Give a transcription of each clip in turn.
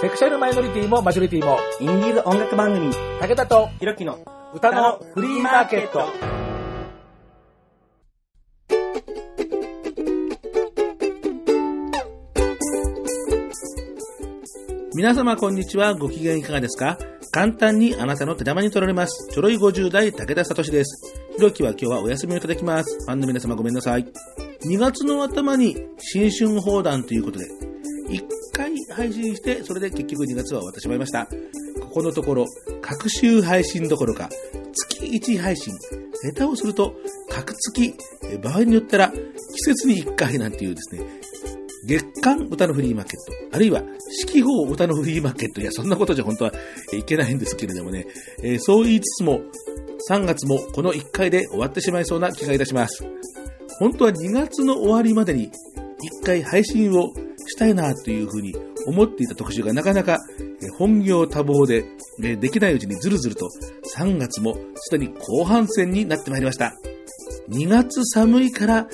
セクシャルマイノリティもマジョリティも、インディーズ音楽番組、武田とひろきの歌のフリーマーケット。皆様こんにちは。ご機嫌いかがですか？簡単にあなたの手玉に取られます。ちょろい50代武田聡です。ひろきは今日はお休みをいただきます。ファンの皆様ごめんなさい。2月の頭に新春放談ということで、1回配信して、それで結局2月は終わってしまいました。ここのところ、各週配信どころか、月1配信、ネタをすると、各月、場合によったら、季節に1回なんていうですね、月間歌のフリーマーケット、あるいは四季報歌のフリーマーケット、いや、そんなことじゃ本当はいけないんですけれどもね、えーそう言いつつも、3月もこの1回で終わってしまいそうな気がいたします。本当は2月の終わりまでに1回配信をしたいなというふうに思っていた特集がなかなか本業多忙でできないうちにずるずると3月もすでに後半戦になってまいりました。2月寒いから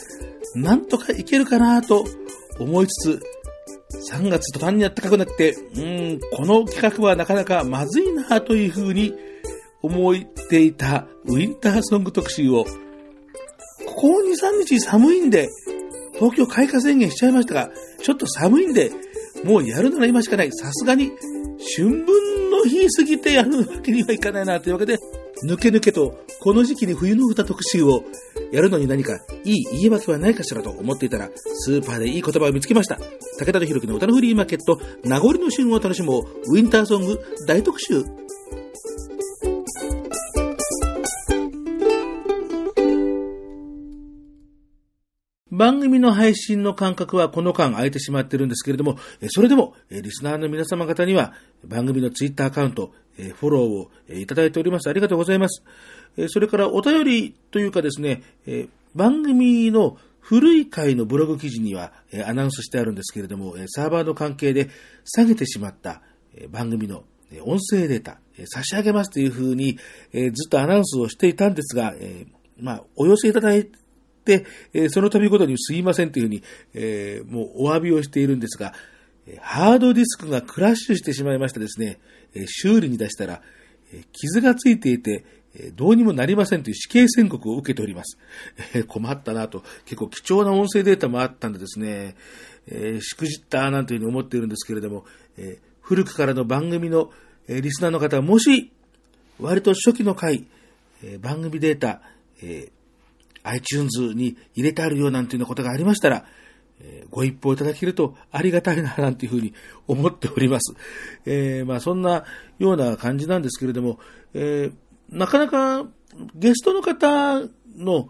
なんとかいけるかなと思いつつ、3月途端に暖かくなって、うん、この企画はなかなかまずいなというふうに思っていたウィンターソング特集を、ここ2、3日寒いんで、東京開花宣言しちゃいましたが、ちょっと寒いんで、もうやるなら今しかない。さすがに、春分の日過ぎてやるわけにはいかないなというわけで、抜け抜けと、この時期に冬の歌特集をやるのに何かいい言い訳はないかしらと思っていたら、スーパーでいい言葉を見つけました。武田とひろきの歌のフリーマーケット、名残の旬を楽しもう、ウィンターソング大特集。番組の配信の間隔はこの間空いてしまってるんですけれども、それでも、リスナーの皆様方には番組のツイッターアカウント、フォローをいただいております。ありがとうございます。それからお便りというかですね、番組の古い回のブログ記事には、アナウンスしてあるんですけれども、サーバーの関係で下げてしまった、番組の音声データ、差し上げますというふうに、ずっとアナウンスをしていたんですが、まあ、お寄せいただいて、えその度ごとにすいませんというふうに、えもうお詫びをしているんですが、ハードディスクがクラッシュしてしまいましてですね、え修理に出したら、え傷がついていて、どうにもなりませんという死刑宣告を受けております。えー困ったなと、結構貴重な音声データもあったんでですね、えーしくじったなというふうに思っているんですけれども、えー古くからの番組の、えリスナーの方はもし、割と初期の回、え番組データ、え iTunes に入れてあるよなんていうようなことがありましたら、えご一報いただけるとありがたいな、なんていうふうに思っております。えーまあそんなような感じなんですけれども、えーなかなかゲストの方の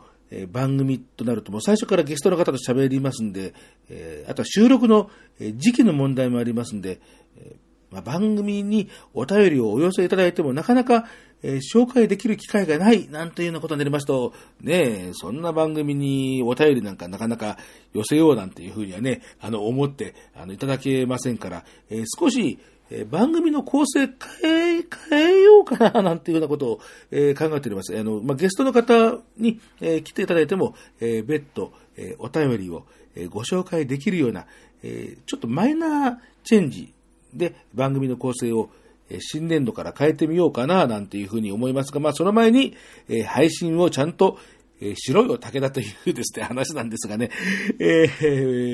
番組となると、もう最初からゲストの方と喋りますんで、えーあとは収録の時期の問題もありますんで、えまあ、番組にお便りをお寄せいただいてもなかなか、えー紹介できる機会がないなんていうようなことになりますと、ねえ、そんな番組にお便りなんかなかなか寄せようなんていうふうにはね、あの、思って、あの、いただけませんから、えー少し、え番組の構成変え、変えようかな、なんていうようなことを、え考えております。あの、まあ、ゲストの方に、え来ていただいても、えー別途、えお便りを、えご紹介できるような、えちょっとマイナーチェンジで番組の構成を、新年度から変えてみようかな、なんていうふうに思いますが、まあ、その前に、えー配信をちゃんと、えーしろよ、武田というですね、話なんですがね、え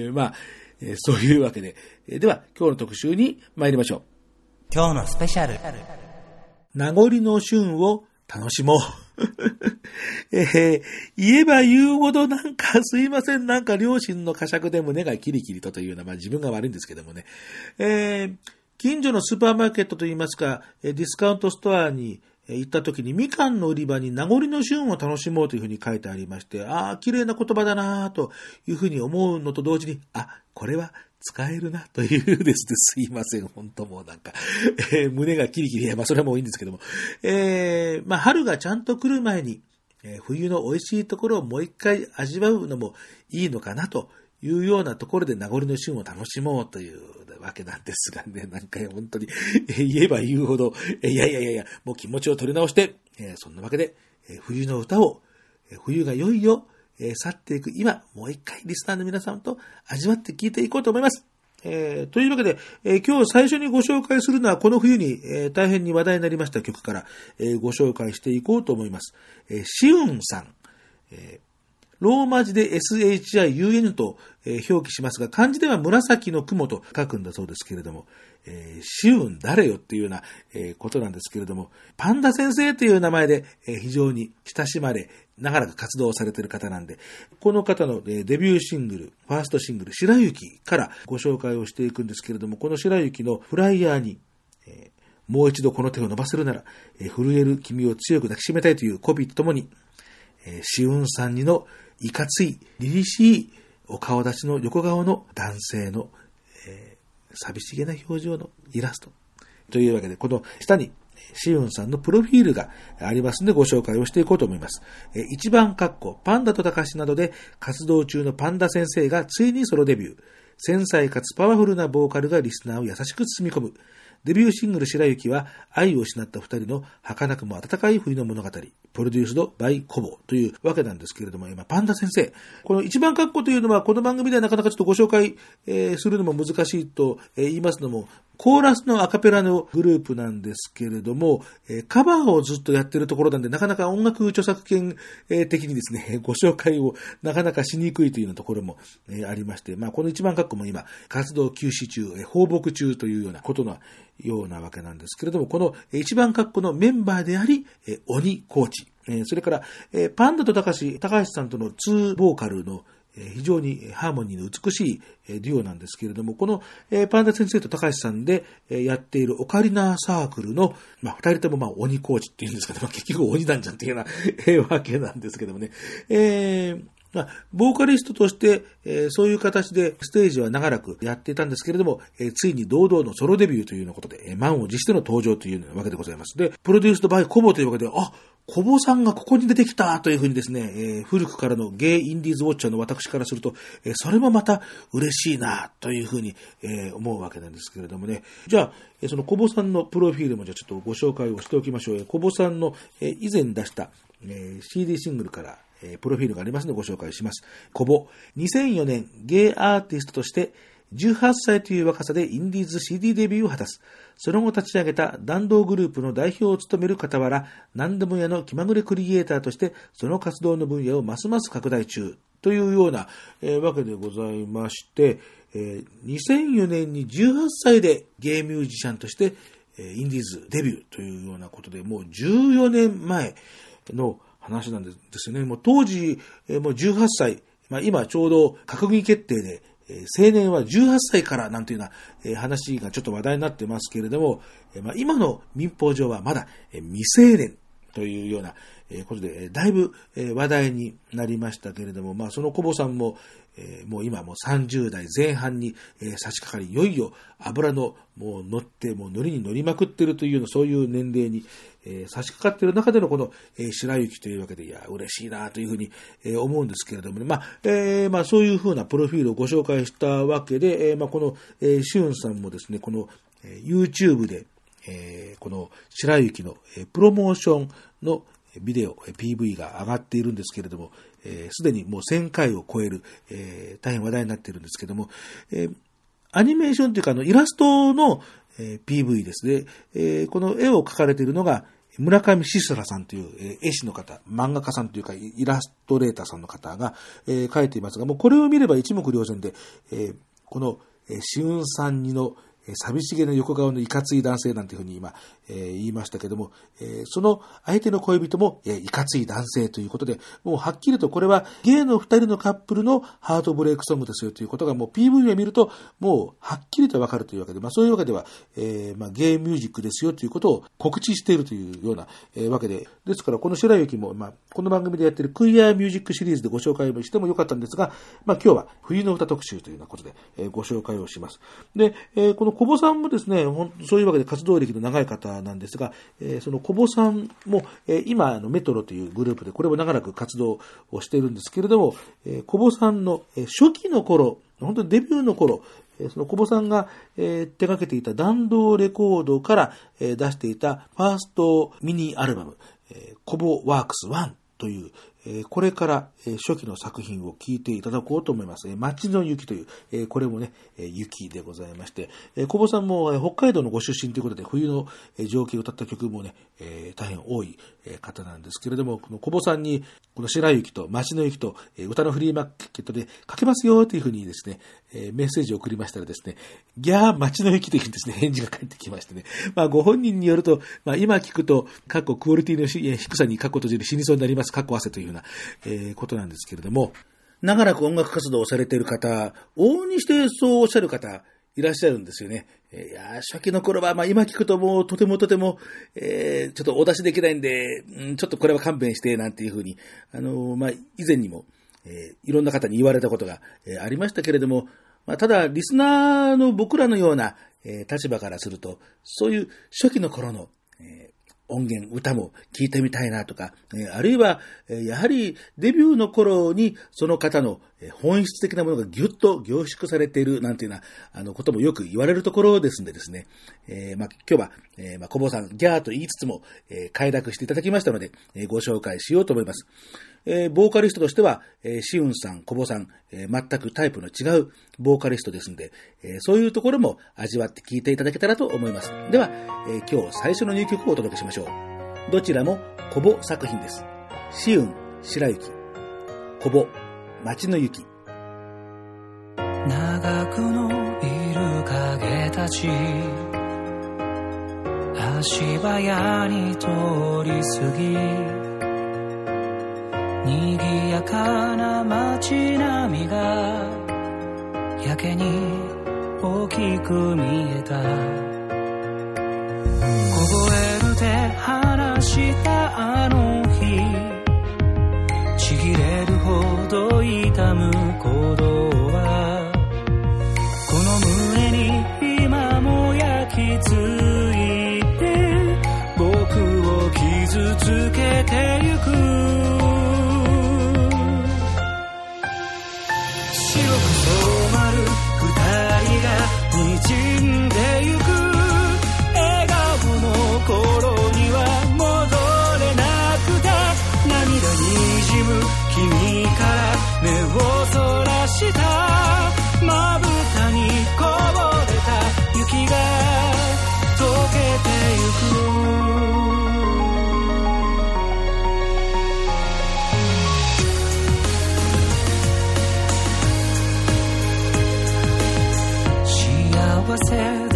ーまあ、えーそういうわけで、えーでは、今日の特集に参りましょう。今日のスペシャル。名残の旬を楽しもう。えー言えば言うほどなんかすいません、なんか両親の呵責で胸がキリキリとというような、まあ自分が悪いんですけどもね。えー近所のスーパーマーケットといいますか、ディスカウントストアに行った時にみかんの売り場に名残の旬を楽しもうというふうに書いてありまして、ああ、綺麗な言葉だなというふうに思うのと同時に、あ、これは使えるなというですね、すいません、本当もうなんか、えー胸がキリキリ、やまあそれはもういいんですけども、えーまあ春がちゃんと来る前に、え冬の美味しいところをもう一回味わうのもいいのかなというようなところで名残の旬を楽しもうというわけなんですがね、なんか本当に、言えば言うほど、いやいやいやいや、もう気持ちを取り直して、そんなわけで、冬の歌を、冬がいよいよ、去っていく今、もう一回リスナーの皆さんと味わって聴いていこうと思います。えー、というわけで、えー、今日最初にご紹介するのはこの冬に、えー、大変に話題になりました曲から、えご紹介していこうと思います。えシウンさん、えローマ字で SHIUN と、表記しますが、漢字では紫の雲と書くんだそうですけれども、えー、シウン誰よっていうような、ことなんですけれども、パンダ先生という名前で、非常に親しまれ、長らく活動されている方なんで、この方のデビューシングル、ファーストシングル、白雪からご紹介をしていくんですけれども、この白雪のフライヤーに、え、もう一度この手を伸ばせるなら、え、震える君を強く抱きしめたいというコピーとともに、えー、シウンさんにのいかつい、凛々しいお顔立ちの横顔の男性の、えー、寂しげな表情のイラスト。というわけで、この下にシウンさんのプロフィールがありますのでご紹介をしていこうと思います。一番括弧、パンダと高橋などで活動中のパンダ先生がついにソロデビュー。繊細かつパワフルなボーカルがリスナーを優しく包み込む。デビューシングル白雪は愛を失った二人の儚くも温かい冬の物語。プロデュースドバイコボというわけなんですけれども、今、パンダ先生。この一番括弧というのは、この番組ではなかなかちょっとご紹介、えー、するのも難しいと、えー、言いますのも、コーラスのアカペラのグループなんですけれども、えー、カバーをずっとやってるところなんで、なかなか音楽著作権、え的にですね、ご紹介をなかなかしにくいというようなところも、えありまして、まあ、この一番括弧も今、活動休止中、え放牧中というようなことのようなわけなんですけれども、この一番括弧のメンバーであり、え鬼コーチ、えそれから、えパンダと高橋、高橋さんとの2ボーカルの非常にハーモニーの美しいデュオなんですけれども、このパンダ先生と高橋さんでやっているオカリナサークルの、まあ、二人ともまあ鬼コーチっていうんですけど、まあ、結局鬼なんじゃんっていうようなわけなんですけどもね。えー、ボーカリストとして、えー、そういう形でステージは長らくやっていたんですけれども、えー、ついに堂々のソロデビューというようなことで、えー、満を持しての登場というわけでございます。で、プロデュースドバイコボというわけで、あ、コボさんがここに出てきたというふうにですね、えー、古くからのゲイインディーズウォッチャーの私からすると、えー、それもまた嬉しいなというふうに、えー、思うわけなんですけれどもね。じゃあ、えそのコボさんのプロフィールもじゃあちょっとご紹介をしておきましょう。コボさんの、え以前出した、え CD シングルから、えプロフィールがありますのでご紹介します。コボ、2004年ゲイアーティストとして18歳という若さでインディーズ CD デビューを果たす。その後立ち上げた弾道グループの代表を務める傍ら、何でも屋の気まぐれクリエイターとして、その活動の分野をますます拡大中。というような、えー、わけでございまして、えー、2004年に18歳でゲイミュージシャンとして、えー、インディーズデビューというようなことで、もう14年前の話なんですよね。もう当時、え、もう18歳、まあ、今ちょうど閣議決定で、青年は18歳からなんていうような、え話がちょっと話題になってますけれども、えまあ、今の民法上はまだ、え未成年というようなえことで、だいぶえ話題になりましたけれども、まあ、そのコボさんも、え、もう今もう30代前半に、え、差し掛かり、いよいよ油のもう乗って、もう乗りに乗りまくってるというような、そういう年齢に、え、差し掛かってる中でのこの、え、白雪というわけで、いや、嬉しいなというふうに、え、思うんですけれどもね、まあ、えー、まあ、そういうふうなプロフィールをご紹介したわけで、えー、まあ、この、えー、シュンさんもですね、この、え、YouTube で、えー、この白雪の、えー、プロモーションのビデオ、PV が上がっているんですけれども、す、えー、で、にもう1000回を超える、えー、大変話題になっているんですけども、えー、アニメーションというか、あの、イラストの、え、PV ですね、え、この絵を描かれているのが、村上しすらさんという、え、絵師の方、漫画家さんというか、イラストレーターさんの方が、えー、描いていますが、もうこれを見れば一目瞭然で、え、この、えー、しゅんさんにの、寂しげな横顔のいかつい男性なんていうふうに今、えー、言いましたけども、えー、その相手の恋人も、えー、いかつい男性ということで、もうはっきりとこれはゲイの二人のカップルのハートブレイクソングですよということがもう PV を見ると、もうはっきりとわかるというわけで、まあそういうわけでは、えー、まあゲイミュージックですよということを告知しているというような、えー、わけで、ですからこの白雪も、まあこの番組でやっているクイアミュージックシリーズでご紹介してもよかったんですが、まあ今日は冬の歌特集というようなことで、えー、ご紹介をします。で、えー、この小保さんもですね、そういうわけで活動歴の長い方なんですが、えー、その小保さんも、えー、今、あのメトロというグループで、これも長らく活動をしているんですけれども、えー、小保さんの、え初期の頃、本当にデビューの頃、その小保さんが、えー、手掛けていた弾道レコードから、えー、出していたファーストミニアルバム、えー、コボワークス1という、えこれから、え初期の作品を聞いていただこうと思います。え街の雪という、えこれもね、え雪でございまして、え小保さんも、え北海道のご出身ということで、冬の、え情景を歌った曲もね、え大変多い、え方なんですけれども、この小保さんに、この白雪と街の雪と、え歌のフリーマーケットでかけますよというふうにですね、えメッセージを送りましたらですね、ギャー街の雪というですね、返事が返ってきましてね、まあご本人によると、まあ今聞くと、過去クオリティの低さに過去閉じる死にそうになります、過去汗というような、えーことなんですけれども、長らく音楽活動をされている方、往々にしてそうおっしゃる方、いらっしゃるんですよね。いや初期の頃は、まあ今聞くともうとてもとても、えーちょっとお出しできないんで、うんちょっとこれは勘弁して、なんていうふうに、あのーまあ以前にも、えーいろんな方に言われたことが、えーありましたけれども、まあ、ただ、リスナーの僕らのような、えー立場からすると、そういう初期の頃の、音源、歌も聴いてみたいなとか、あるいは、やはりデビューの頃にその方の本質的なものがぎゅっと凝縮されているなんていうようなあのこともよく言われるところですんでですね、えーまあ、今日は、えーまあ、小坊さん、ギャーと言いつつも、えー快諾していただきましたので、えご紹介しようと思います。えーボーカリストとしては、えーシウンさん、小坊さん、えー全くタイプの違うボーカリストですんで、えーそういうところも味わって聴いていただけたらと思います。では、えー今日最初の入曲をお届けしましょう。どちらも小坊作品です。シウン、白雪、小坊、街の雪。長く伸びる影たち足早に通り過ぎ賑やかな街並みがやけに大きく見えた。凍える手離したあの日ちぎれるほど痛む。幸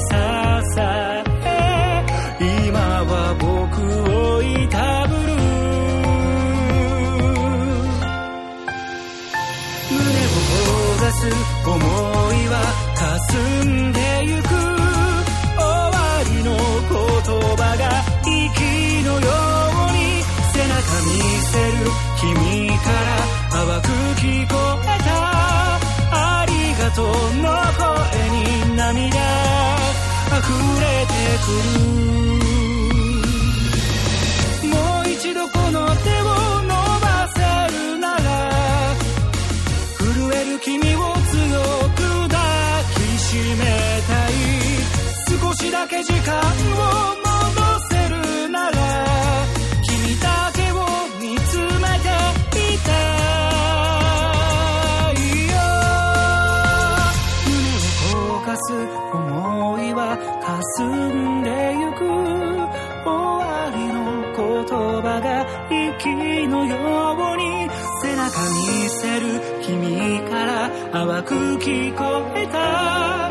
sorry 淡く聞こえた。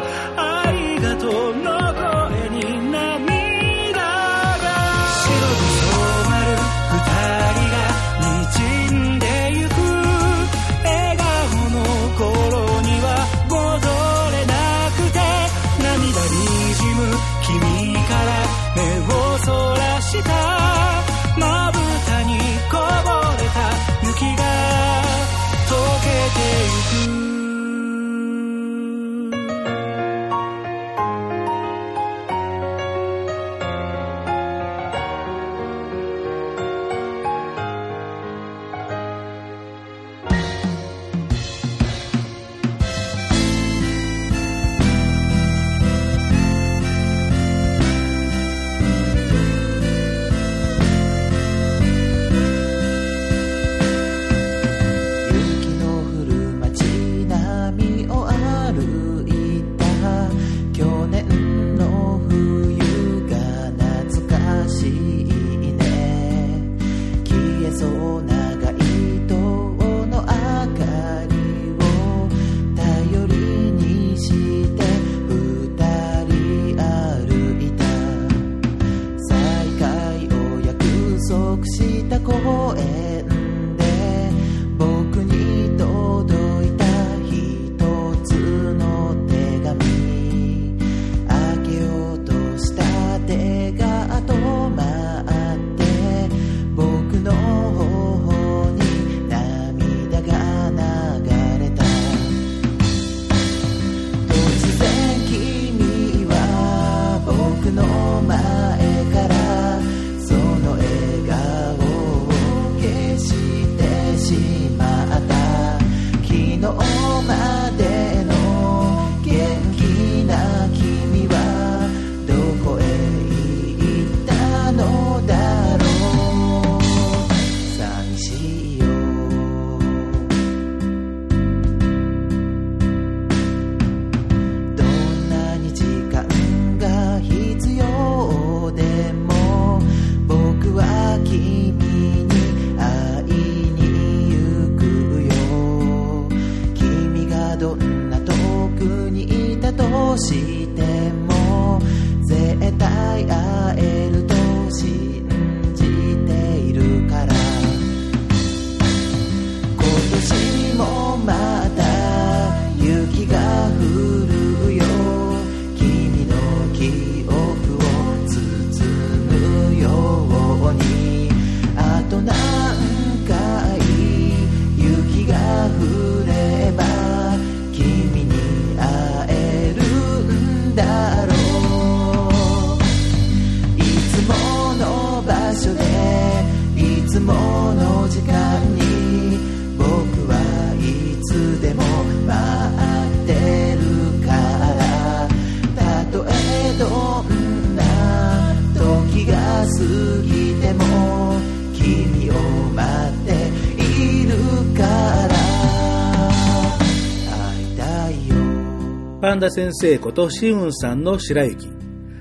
パンダ先生ことシウンさんの白雪。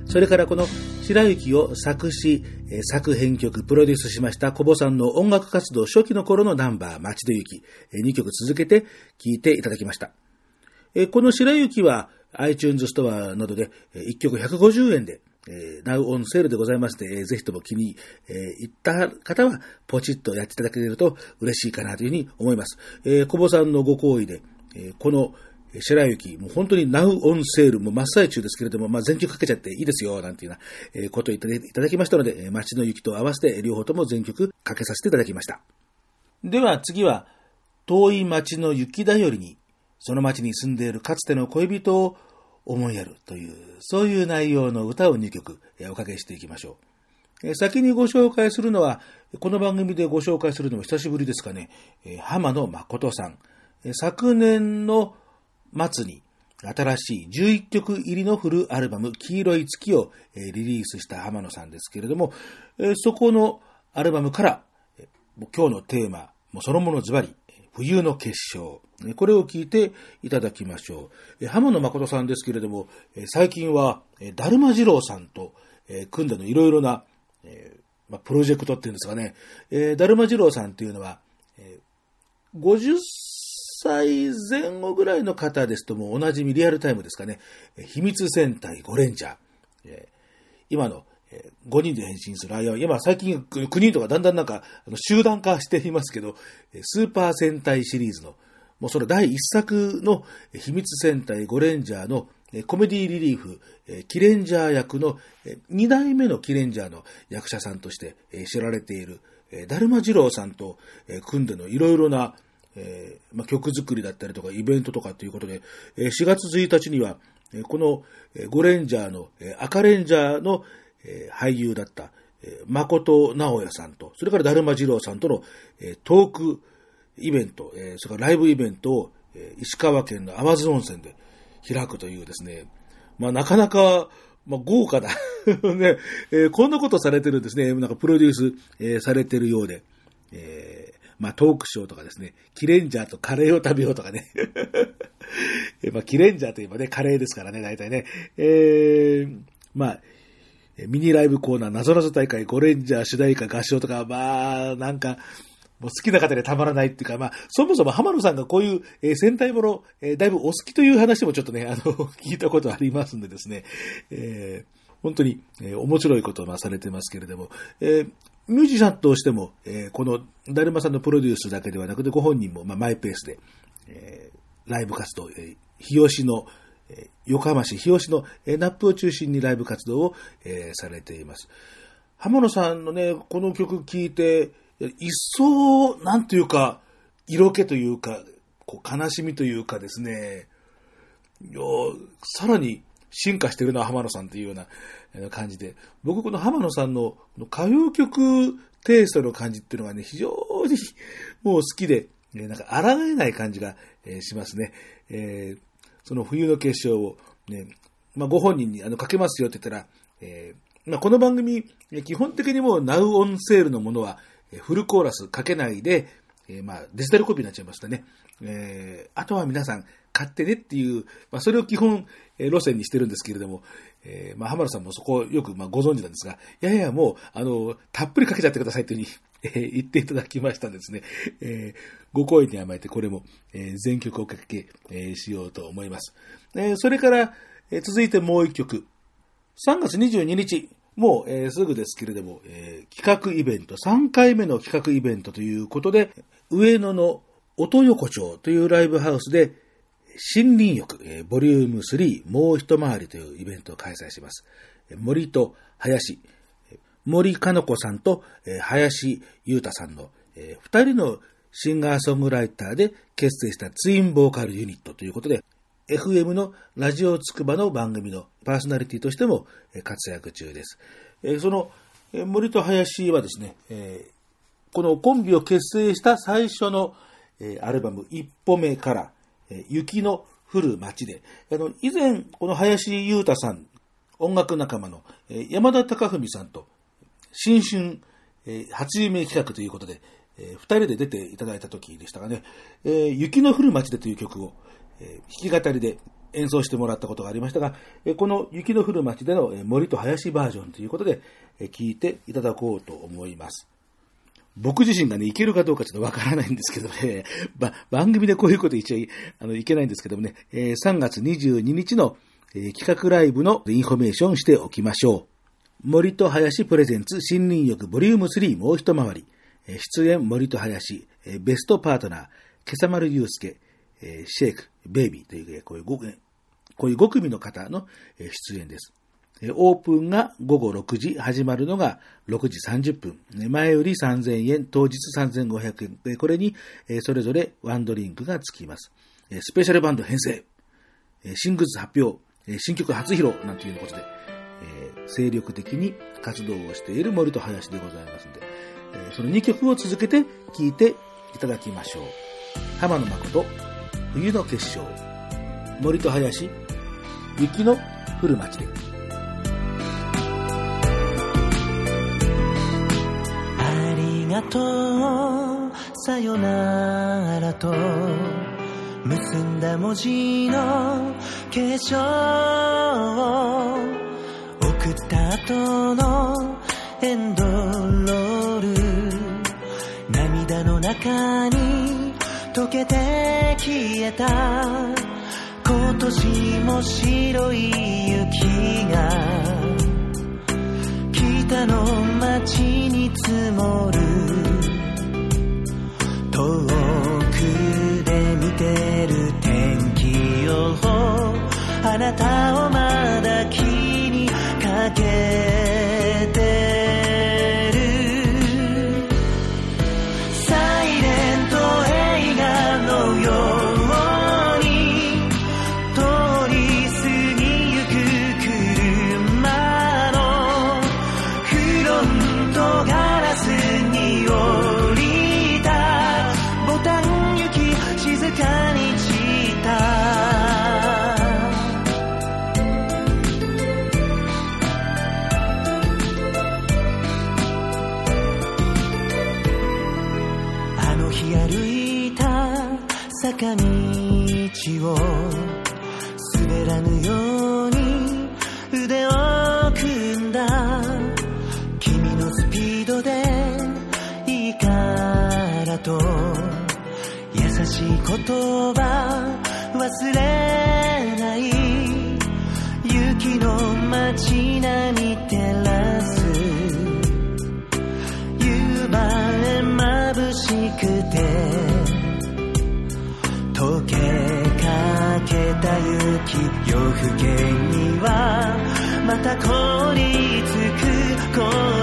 それからこの白雪を作詞、作編曲、プロデュースしました小保さんの音楽活動初期の頃のナンバー、街で雪。2曲続けて聴いていただきました。えこの白雪は iTunes ストアなどで1曲150円で、えー、Now on sale でございまして、えぜひとも気に、えー行った方はポチッとやっていただけると嬉しいかなというふうに思います。えー、小保さんのご好意で、この白雪、もう本当に Now on sale も真っ最中ですけれども、まあ、全曲かけちゃっていいですよ、なんていうような、えことをいただきましたので、街の雪と合わせて両方とも全曲かけさせていただきました。では次は、遠い町の雪だよりに、その町に住んでいるかつての恋人を思いやるという、そういう内容の歌を2曲えおかけしていきましょう。先にご紹介するのは、この番組でご紹介するのも久しぶりですかね、浜野誠さん。昨年の末に新しい11曲入りのフルアルバム、黄色い月をリリースした浜野さんですけれども、そこのアルバムから、今日のテーマ、もそのものズバリ、冬の結晶。これを聞いていただきましょう。浜野誠さんですけれども、最近は、だるま二郎さんと、組んでのいろいろな、プロジェクトっていうんですかね、だるま二郎さんっていうのは、50歳前後ぐらいの方ですともうおなじみリアルタイムですかね、秘密戦隊ゴレンジャー、今の、5人で変身する、あ、いや、今最近9人とかだんだんなんか集団化していますけど、スーパー戦隊シリーズの、もうそれ第1作の秘密戦隊ゴレンジャーのコメディリリーフ、キレンジャー役の2代目のキレンジャーの役者さんとして知られている、だるま二郎さんと組んでのいろいろな、えーまあ、曲作りだったりとかイベントとかということで、え4月1日には、えこのえゴレンジャーの、え赤レンジャーの、え俳優だった、え誠直也さんと、それからだるま二郎さんとの、えトークイベント、えそれからライブイベントを、え石川県の淡津温泉で開くというですね、まあなかなか、まあ豪華だ。ね、えーこんなことされてるんですね。なんかプロデュース、えーされてるようで、えーまあトークショーとかですね、キレンジャーとカレーを食べようとかね。まあキレンジャーといえばね、カレーですからね、大体ね。えーまあ、ミニライブコーナー、なぞなぞ大会、ゴレンジャー主題歌合唱とか、まあ、なんか、もう好きな方でたまらないっていうか、まあ、そもそも浜野さんがこういう、えー戦隊もの、えーだいぶお好きという話もちょっとね、あの、聞いたことありますんでですね、えー本当に、えー面白いことをなされてますけれども、えーミュージシャンとしても、えーこの、だるまさんのプロデュースだけではなくて、ご本人も、まあ、マイペースで、えーライブ活動、えー日吉の、えー横浜市日吉の、えーナップを中心にライブ活動を、えーされています。浜野さんのね、この曲聴いて、一層、なんというか、色気というか、こう悲しみというかですね、いやさらに進化してるな、浜野さんっていうような感じで、僕この浜野さんの歌謡曲テイストの感じっていうのがね、非常にもう好きで、なんか抗えない感じが、しますね。えーその冬の結晶をね、まあ、ご本人にあのかけますよって言ったら、えーまあ、この番組、基本的にもう Now on sale のものは、フルコーラスかけないで、えーまあ、デジタルコピーになっちゃいましたね。えーあとは皆さん買ってねっていう、まあ、それを基本、え路線にしてるんですけれども、えーまあ、浜田さんもそこをよく、まあ、ご存知なんですが、いやいや、もう、あの、たっぷりかけちゃってくださいというふうに、えー言っていただきましたんですね。えーご好意に甘えて、これも、え全曲おかけ、えしようと思います。えそれから、え続いてもう一曲。3月22日、もう、えすぐですけれども、え企画イベント、3回目の企画イベントということで、上野の音横丁というライブハウスで、森林浴、えーボリューム3、もう一回りというイベントを開催します。えー森と林、えー森かの子さんと、えー林優太さんの、えー二人のシンガーソングライターで結成したツインボーカルユニットということで、FM のラジオつくばの番組のパーソナリティとしても活躍中です。その、森と林はですね、このコンビを結成した最初の、アルバム一歩目から、え雪の降る街で、あの、以前、この林優太さん、音楽仲間の、え山田貴文さんと、新春、え初夢企画ということで、えー二人で出ていただいた時でしたがね、え雪の降る街でという曲を、え弾き語りで演奏してもらったことがありましたが、えこの雪の降る街でのえ森と林バージョンということで、え聞いていただこうと思います。僕自身がね、いけるかどうかちょっとわからないんですけどね、ば 番組でこういうこと言っちゃいあのいけないんですけどもね、えー3月22日の、えー企画ライブのインフォメーションしておきましょう。森と林 presents 森林浴ボリューム3もう一回り。えー出演森と林、えーベストパートナー、今朝丸祐介、えーシェイク、ベイビーという、えーこういう5組こういう5組の方の出演です。オープンが午後6時、始まるのが6時30分。前より3000円、当日3500円。これに、それぞれワンドリンクがつきます。スペシャルバンド編成、新グッズ発表、新曲初披露なんていうことで、精力的に活動をしている森と林でございますので、その2曲を続けて聴いていただきましょう。浜野誠、冬の結晶、森と林、雪の降る街で。とさよならと結んだ文字の化粧送った後のエンドロール涙の中に溶けて消えた今年も白い雪がたの街に積もる。遠くで見てる天気予報。あなたをまだ気にあの日歩いた坂道を滑らぬように腕を組んだ。君のスピードでいいからと優しい言葉忘れない。雪の街並み夜更けにはまた凍りつく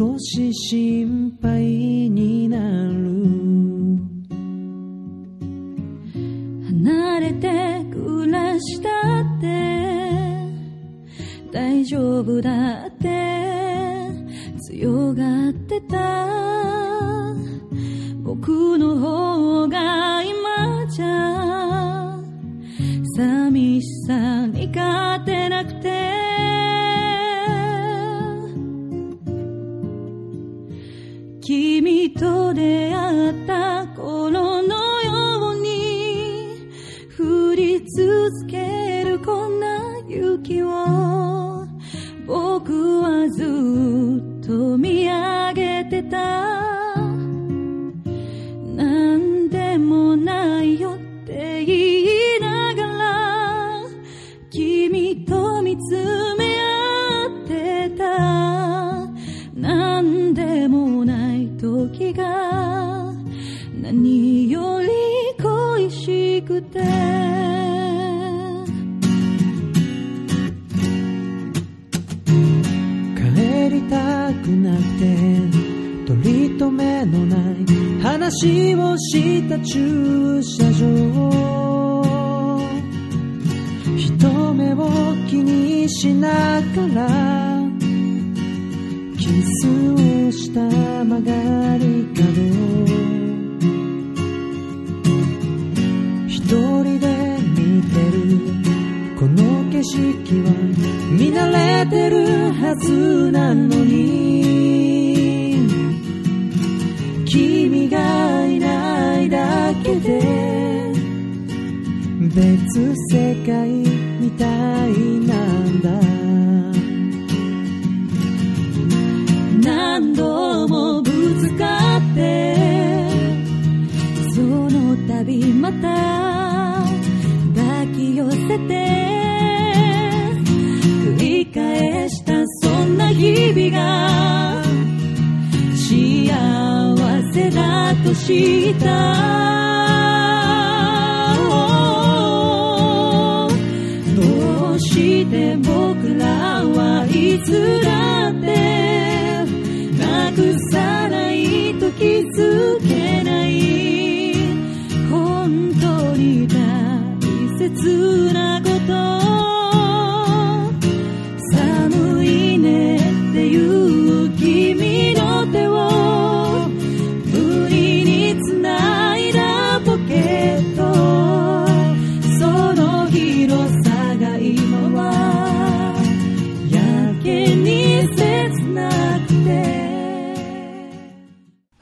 少し心配。君と出会った頃のように降り続けるこんな雪を。僕はずっとのない話をした駐車場人目を気にしながらキスをした曲がり角一人で見てるこの景色は見慣れてるはずなのに別世界みたいなんだ。何度もぶつかってその度また抱き寄せて繰り返したそんな日々が幸せだと知った。して僕らはいつだってなくさないと気づけない。本当に大切なこと。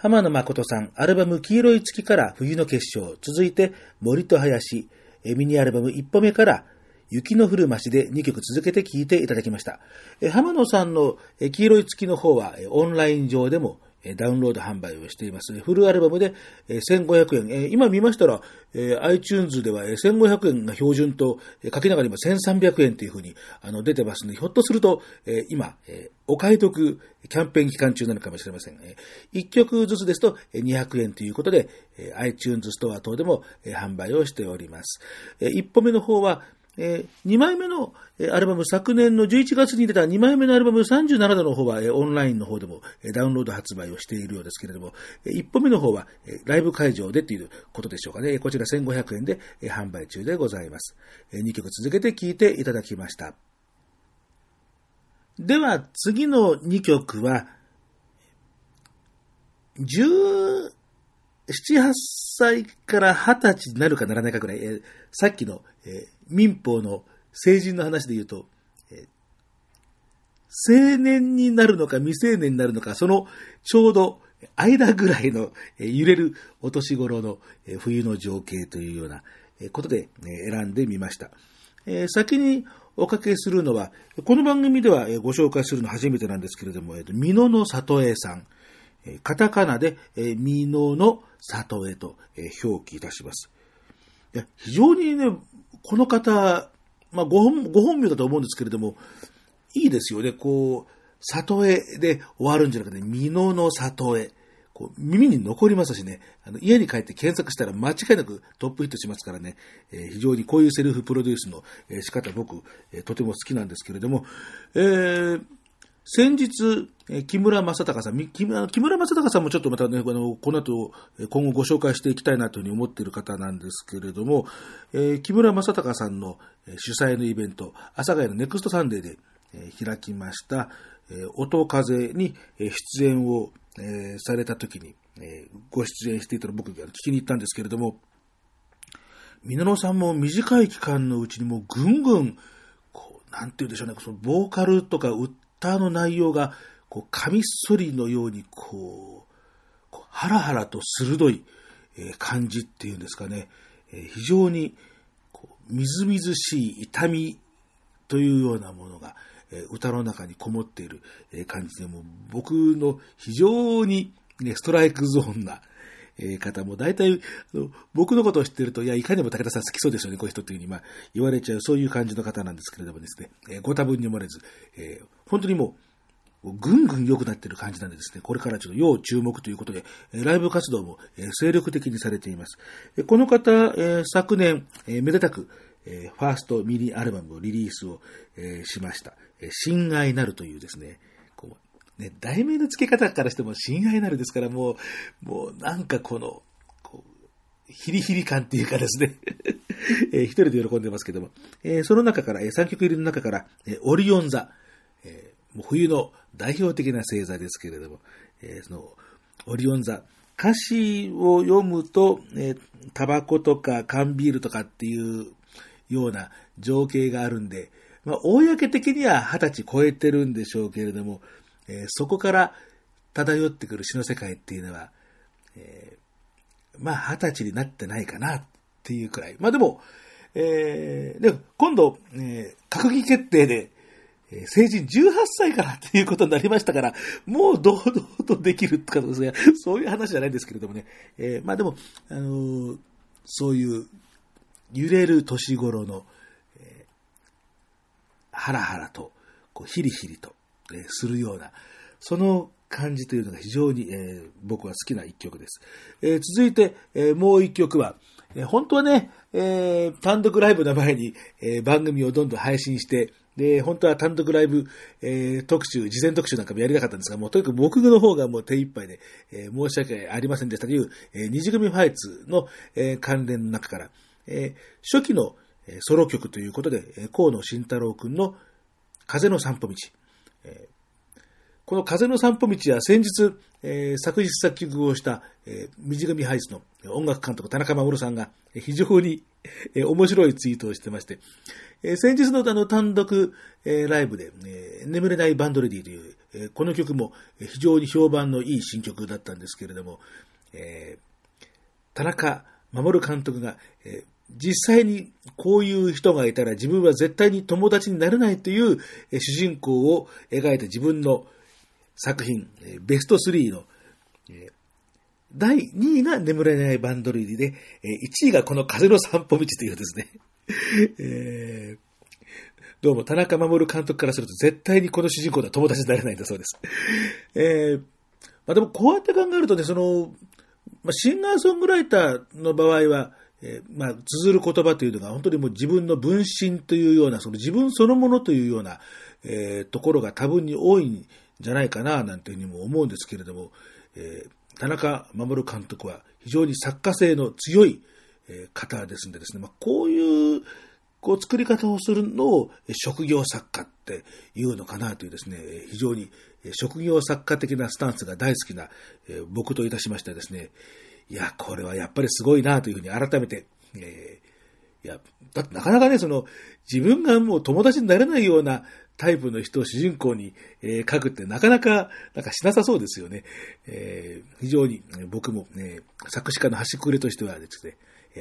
浜野誠さん、アルバム黄色い月から冬の結晶、続いて森と林、ミニアルバム一歩目から雪の降る街で2曲続けて聴いていただきました。浜野さんの黄色い月の方はオンライン上でもダウンロード販売をしています。フルアルバムで1500円。今見ましたら、iTunes では1500円が標準と書きながら今1300円というふうに出てますので、ひょっとすると今、お買い得キャンペーン期間中なのかもしれません。1曲ずつですと200円ということで、iTunes ストア等でも販売をしております。1歩目の方は、え2枚目のえアルバム、昨年の11月に出た2枚目のアルバム37度の方はえオンラインの方でもえダウンロード発売をしているようですけれども、え1歩目の方はえライブ会場でということでしょうかね。こちら1500円でえ販売中でございます。え2曲続けて聴いていただきました。では次の2曲は、7、8歳から20歳になるかならないかぐらい、えーさっきの、えー民法の成人の話で言うと、えー青年になるのか未成年になるのか、そのちょうど間ぐらいの、え揺れるお年頃の、え冬の情景というようなえことで、え選んでみました。え先におかけするのは、この番組ではえご紹介するの初めてなんですけれども、えー、美濃の里江さん、カタカナで、えー、美濃の里江と、表記いたします。非常にね、この方、まあご本、ご本名だと思うんですけれども、いいですよね。こう、里江で終わるんじゃなくて、美濃の里江。こう耳に残りますしね、あの家に帰って検索したら間違いなくトップヒットしますからね、えー非常にこういうセルフプロデュースの、えー仕方僕、えとても好きなんですけれども、えー先日、えー木村正隆さん、木村木村正隆さんもちょっとまたね、あの、この後、今後ご紹介していきたいなというふうに思っている方なんですけれども、えー木村正隆さんの主催のイベント、阿佐ヶ谷のネクストサンデーで、えー開きました、えー音風に出演を、えーされた時に、えーご出演していたの僕が聞きに行ったんですけれども、皆野さんも短い期間のうちにもうぐんぐん、こう、なんて言うんでしょうね、そのボーカルとか歌の内容が、こう、カミソリのように、こう、こうハラハラと鋭い、えー感じっていうんですかね、えー非常に、こう、みずみずしい痛みというようなものが、えー歌の中にこもっているえー感じで、も僕の非常に、ね、ストライクゾーンな、えー方も大体、僕のことを知ってると、いや、いかにも武田さん好きそうですよね、こういう人っていうふうに、まあ、言われちゃう、そういう感じの方なんですけれどもですね、えーご多分に漏れず、えー本当にもう、ぐんぐん良くなってる感じなんでですね、これからちょっと要注目ということで、ライブ活動も、精力的にされています。この方、昨年、めでたく、ファーストミニアルバムをリリースを、しました。え親愛なるというですね、こうね、題名の付け方からしても親愛なるですから、もう、もうなんかこの、こうヒリヒリ感っていうかですね、えー一人で喜んでますけども、えーその中から、えー3曲入りの中から、えーオリオン座、もう冬の代表的な星座ですけれども、えーその、オリオン座、歌詞を読むと、えータバコとか缶ビールとかっていうような情景があるんで、まあ、公的には二十歳超えてるんでしょうけれども、えーそこから漂ってくる詩の世界っていうのは、えーまあ、二十歳になってないかなっていうくらい。まあでも、えーで、今度、えー閣議決定で、え成人18歳からっていうことになりましたから、もう堂々とできるってことですが、そういう話じゃないんですけれどもね。えーまあでも、あのーそういう揺れる年頃の、えーハラハラと、こうヒリヒリと、えするような、その感じというのが非常に、え僕は好きな一曲です。え続いて、えもう一曲は、え本当はね、え単独ライブの前に、え番組をどんどん配信して、で、本当は単独ライブ、えー特集、事前特集なんかもやりたかったんですが、もうとにかく僕の方がもう手一杯で、えー申し訳ありませんでしたという、えー二次組ファイツの、えー関連の中から、えー初期の、えソロ曲ということで、え河野慎太郎くんの風の散歩道。えーこの風の散歩道は先日、えー作詞作曲をした、えー、水組ハイツの音楽監督田中守さんが非常に、え面白いツイートをしてまして、え先日のあの単独、えライブで、え眠れないバンドレディという、えこの曲も非常に評判のいい新曲だったんですけれども、え田中守監督が、え実際にこういう人がいたら自分は絶対に友達になれないというえ主人公を描いた自分の作品、えベスト3の、えー第2位が眠れないバンドルリーで、え1位がこの風の散歩道というですね、えーどうも田中守監督からすると絶対にこの主人公とは友達になれないんだそうです。えーまあ、でもこうやって考えるとね、その、まあ、シンガーソングライターの場合は、えーまあ、綴る言葉というのが本当にもう自分の分身というような、その自分そのものというような、えーところが多分に多いんじゃないかな、なんていうふうにも思うんですけれども、えー田中守監督は非常に作家性の強い、方ですんでですね、まあ、こういうこう作り方をするのを職業作家っていうのかなというですね、非常に職業作家的なスタンスが大好きな僕といたしましてですね、いや、これはやっぱりすごいなというふうに改めて、えー、いや、だってなかなかね、その、自分がもう友達になれないようなタイプの人を主人公に、えー、書くってなかなか、なんかしなさそうですよね。えー、非常に、僕も、ね、作詞家の端くれとしてはですね、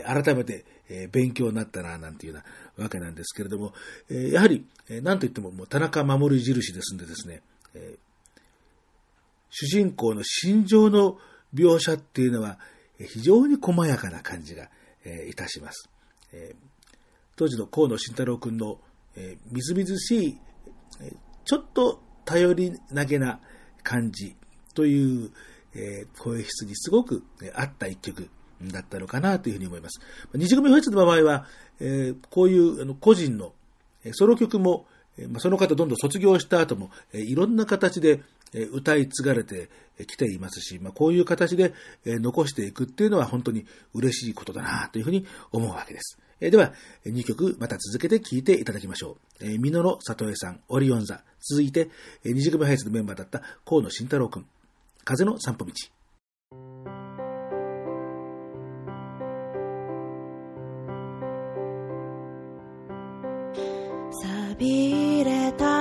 改めて、え勉強になったな、なんていうようなわけなんですけれども、えやはり、えなんといってももう田中守印ですんでですね、え主人公の心情の描写っていうのは、非常に細やかな感じが、えいたします。え当時の河野慎太郎君の、えみずみずしい、ちょっと頼り投げな感じという、声質にすごく、合った一曲だったのかなというふうに思います。二次組フェスの場合は、こういう個人のソロ曲も、その方どんどん卒業した後も、いろんな形で歌い継がれてきていますし、こういう形で残していくっていうのは本当に嬉しいことだなというふうに思うわけです。えでは、2曲また続けて聴いていただきましょう。美濃里江さん、オリオン座。続いて、二次組ハイツのメンバーだった河野慎太郎くん。風の散歩道。びれた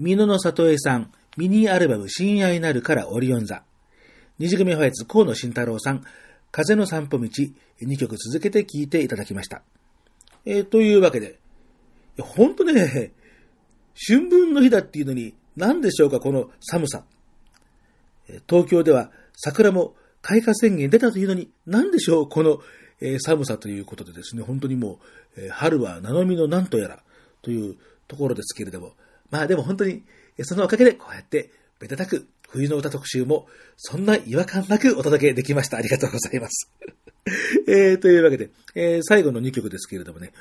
美濃の里江さん、ミニアルバム親愛なるからオリオン座。二次組ファイツ河野慎太郎さん、風の散歩道、2曲続けて聴いていただきました。えーというわけで、いやほんとね、春分の日だっていうのに、何でしょうか、この寒さ。東京では桜も開花宣言出たというのに、何でしょう、この、えー寒さということでですね、本当にもう、えー春は名の実のなんとやらというところですけれども、まあでも本当に、そのおかげでこうやって、めでたく冬の歌特集も、そんな違和感なくお届けできました。ありがとうございます。えーというわけで、えー最後の2曲ですけれどもね、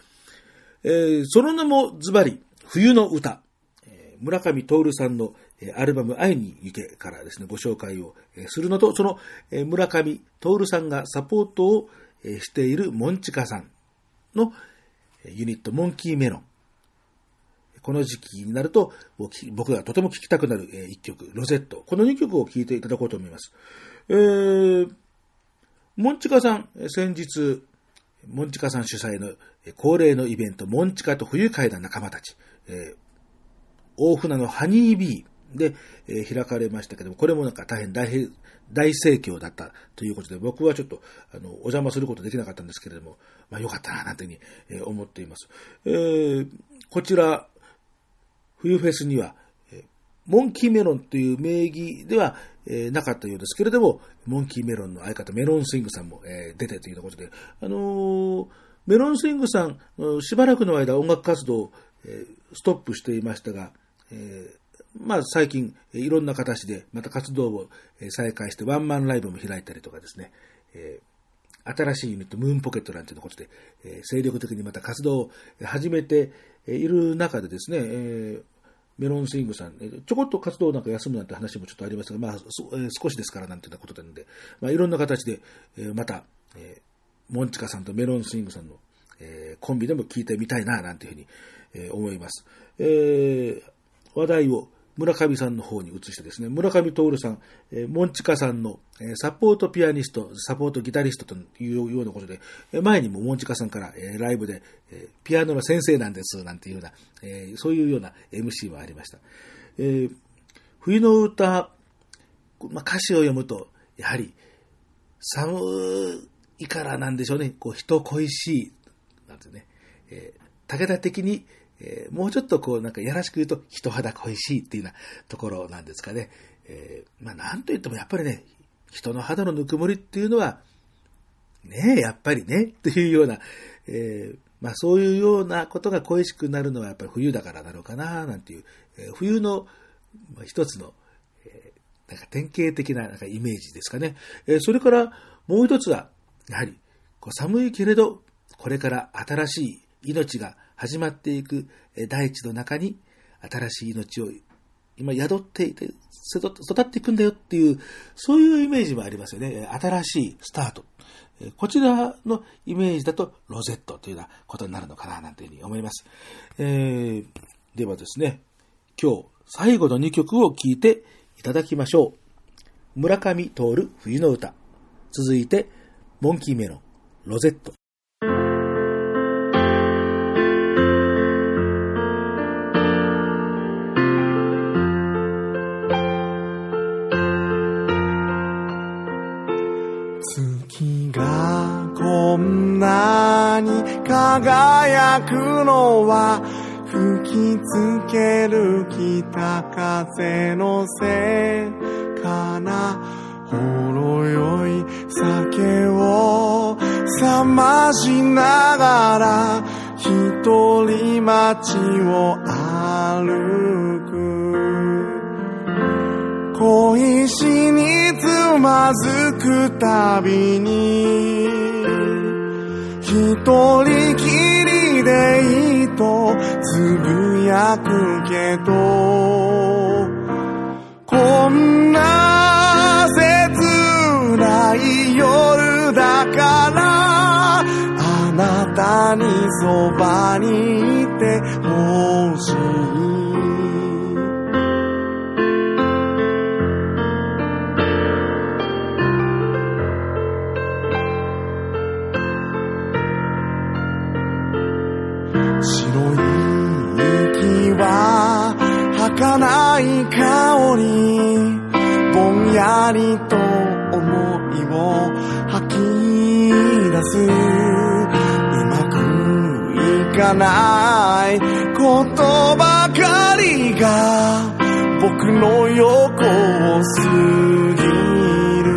えーその名もズバリ、冬の歌。えー村上徹さんのえーアルバム愛に行けからですね、ご紹介をえーするのと、そのえー村上徹さんがサポートをえーしているモンチカさんのえユニットモンキーメロン。この時期になると、僕がとても聴きたくなるえー一曲、ロゼット。この2曲を聴いていただこうと思います。えー、モンチカさん、先日、モンチカさん主催の恒例のイベント、モンチカと冬会の仲間たち、えー大船のハニービーで、えー開かれましたけども、これもなんか大変大大盛況だったということで、僕はちょっと、あの、お邪魔することできなかったんですけれども、まあよかったな、なんていうふうに、え思っています。えーこちら、冬フェスには、モンキーメロンという名義では、えーなかったようですけれども、モンキーメロンの相方メロンスイングさんも、えー出てということで、あのーメロンスイングさん、しばらくの間音楽活動を、えストップしていましたが、えまあ最近、いろんな形でまた活動を再開してワンマンライブも開いたりとかですね、え新しいユニット、ムーンポケットなんていうことで、え精力的にまた活動を始めている中でですね、えーメロンスイングさん、ちょこっと活動なんか休むなんて話もちょっとありましたが、まあ、そえー少しですからなんていうようなことなんで、まあ、いろんな形で、えーまた、えーモンチカさんとメロンスイングさんの、えーコンビでも聞いてみたいな、なんていうふうに、えー思います。えー話題を村上さんの方に移してですね、村上徹さん、えーモンチカさんの、えーサポートピアニスト、サポートギタリストというようなことで、えー前にもモンチカさんから、えーライブで、えーピアノの先生なんです、なんていうような、えーそういうような MC もありました。えー冬の歌、まあ、歌詞を読むと、やはり、寒いからなんでしょうね、こう人恋しい、なんてね、えー武田的に、えーもうちょっとこう、なんかやらしく言うと、人肌恋しいっていうようなところなんですかね。えーまあ、なんと言ってもやっぱりね、人の肌のぬくもりっていうのは、ねえ、やっぱりね、っていうような、えーまあそういうようなことが恋しくなるのはやっぱり冬だからなのかな、なんていう、えー冬の、まあ、一つの、えーなんか典型的ななんかイメージですかね。えーそれからもう一つは、やはり、こう寒いけれど、これから新しい命が始まっていく大地の中に、新しい命を今宿っていて、育っていくんだよっていう、そういうイメージもありますよね。新しいスタート。こちらのイメージだと、ロゼットというようなことになるのかな、なんていうふうに思います。えーではですね、今日最後の2曲を聴いていただきましょう。村上徹冬の歌。続いて、モンキーメロン、ロゼット。輝くのは吹きつける北風のせいかな。ほろ酔い酒を冷ましながら一人街を歩く。恋しにつまずくたびに一人きりでいいとつぶやくけどこんな切ない夜だからあなたにそばにいてほしい。儚い顔にぼんやりと思いを吐き出す。うまくいかないことばかりが僕の横を過ぎる。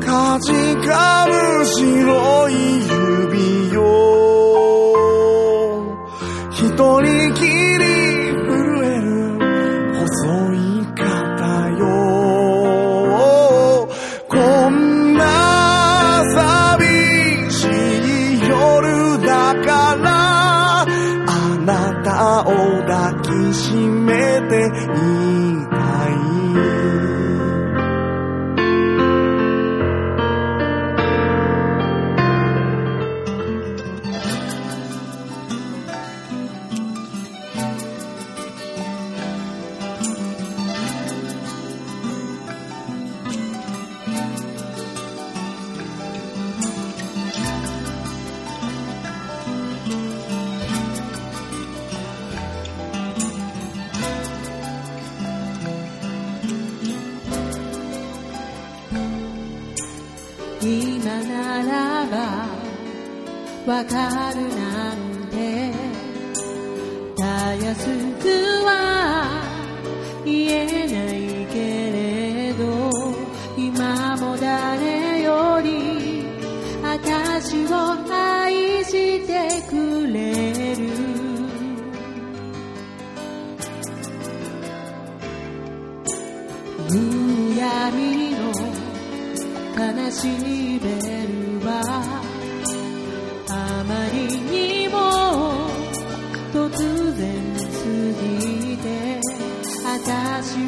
かじかむ白い指を。一人きるなんてたやすくは言えないけれど今も誰より私を愛してくれる。むやみの悲しいベルは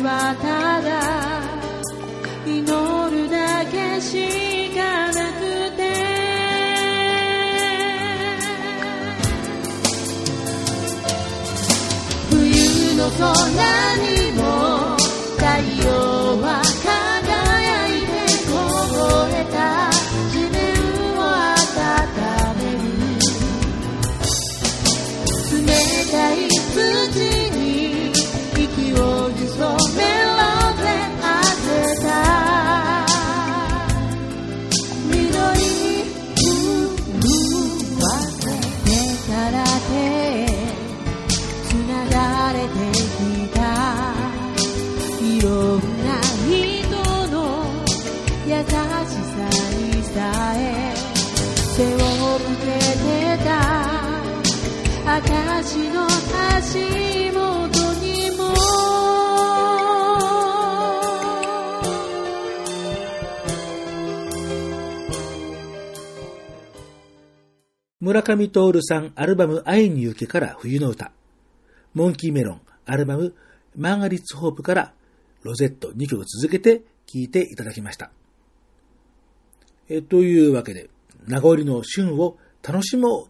はただ祈るだけしかなくて。冬の空に村上徹さんアルバム愛に行けから冬の歌。モンキーメロンアルバムマーガリッツホープからロゼット2曲続けて聴いていただきました。えというわけで、名残の旬を楽しも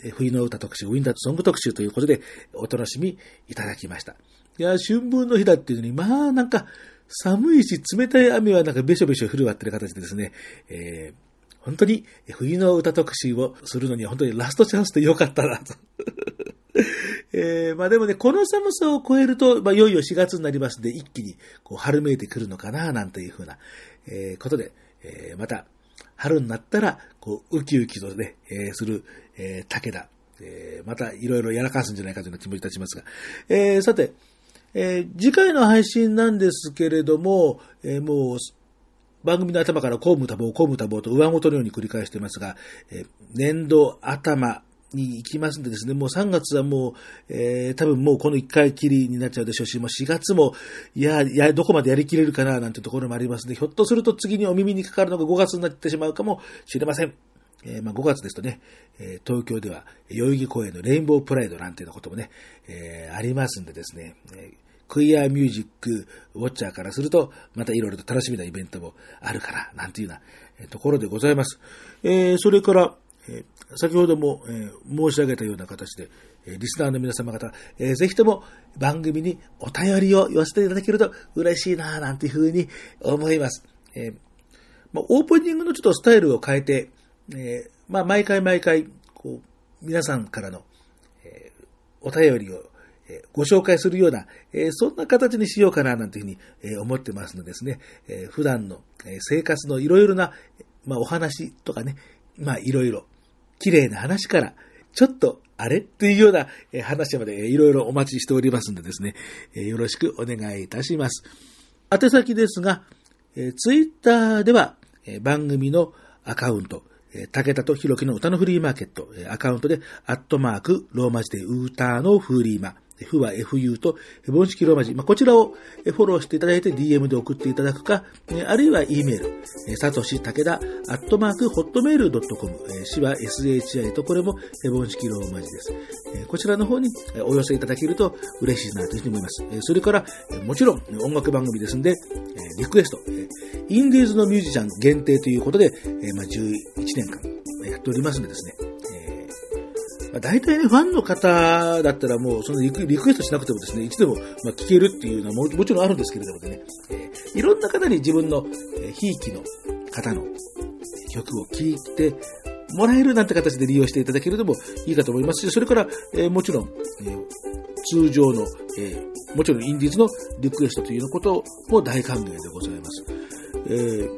うえ冬の歌特集、ウィンターソング特集ということでお楽しみいただきました。いや、春分の日だっていうのに、まあなんか寒いし冷たい雨はなんかべしょべしょ降るわっていう形でですね、えー本当に冬の歌特集をするのには本当にラストチャンスでよかったなと。えーまあでもね、この寒さを超えると、まあいよいよ4月になりますので、一気にこう春めいてくるのかな、なんていうふうな、えーことで、えーまた春になったら、こう、ウキウキとね、えーする、えー武田、えーまたいろいろやらかすんじゃないかというような気もいたしますが、えーさて、えー次回の配信なんですけれども、えーもう、番組の頭から公務多忙、公務多忙と上ごとのように繰り返していますが、え年度頭に行きますんでですね、もう3月はもう、えー多分もうこの1回きりになっちゃうでしょうし、もう4月も、いや、いや、どこまでやりきれるかな、なんてところもありますので、ひょっとすると次にお耳にかかるのが5月になってしまうかもしれません。えーまあ、5月ですとね、えー東京では代々木公園のレインボープライドなんていうようなこともね、えありますんでですね、えークイアミュージックウォッチャーからすると、またいろいろと楽しみなイベントもあるから、なんていうようなところでございます。えーそれから、えー先ほども、えー申し上げたような形で、えーリスナーの皆様方、えーぜひとも番組にお便りを寄せていただけると嬉しいな、なんていうふうに思います。えーまあ、オープニングのちょっとスタイルを変えて、えーまあ、毎回毎回、こう、皆さんからの、えーお便りをえご紹介するような、えそんな形にしようかななんていうふうに、え思ってますのでですね、え普段の、え生活のいろいろな、ま、お話とかね、まあ、いろいろ、綺麗な話から、ちょっと、あれっていうようなえ話までいろいろお待ちしておりますんでですね、えよろしくお願いいたします。宛先ですが、えツイッター Twitter では、え番組のアカウント、え武田とひろきの歌のフリーマーケット、えアカウントで、アットマーク、ローマ字でウーターのフリーマ、F は FU と、ヘボン式ローマ字。まあ、こちらをフォローしていただいて DM で送っていただくか、あるいは E メール、えーさとし武田、アットマーク、ホットメールドットコム、えー、しは SHI と、これもヘボン式ローマ字です。こちらの方にお寄せいただけると嬉しいなというふうに思います。それから、もちろん音楽番組ですんで、リクエスト、インディーズのミュージシャン限定ということで、まあ、11年間やっておりますのでですね、まあ、大体ね、ファンの方だったらもう、そのリクリクエストしなくてもですね、いつでも、ま、聞けるっていうのはももちろんあるんですけれどもね、えーいろんな方に自分の、えー、ひいきの方の曲を聴いてもらえるなんて形で利用していただけるのもいいかと思いますし、それから、えーもちろん、えー通常の、えーもちろんインディーズのリクエストというようなことも大歓迎でございます。えー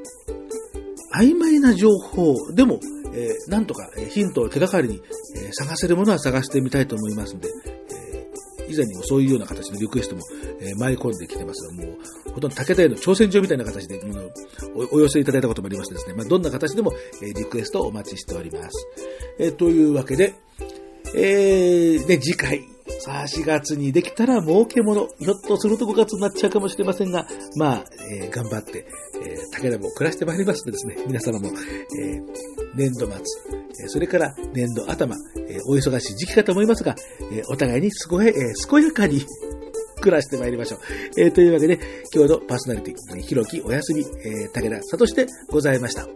曖昧な情報でも、えーなんとかヒントを手がかりに、えー探せるものは探してみたいと思いますので、えー以前にもそういうような形のリクエストも、えー舞い込んできてます。が、もう、ほとんど武田への挑戦状みたいな形で、うんおお寄せいただいたこともありましてですね、まあ、どんな形でも、えリクエストをお待ちしております。えというわけで、えー、ね、次回、さあ、4月にできたら儲けもの、ひょっとすると5月になっちゃうかもしれませんが、まあ、えー頑張って、えー武田も暮らしてまいりますのでですね、皆様も、えー年度末、えそれから年度頭、えお忙しい時期かと思いますが、えお互いにすごい、えー健やかに暮らしてまいりましょう。えというわけで、今日のパーソナリティ、ひろきおやすみ、え武田聡でございました。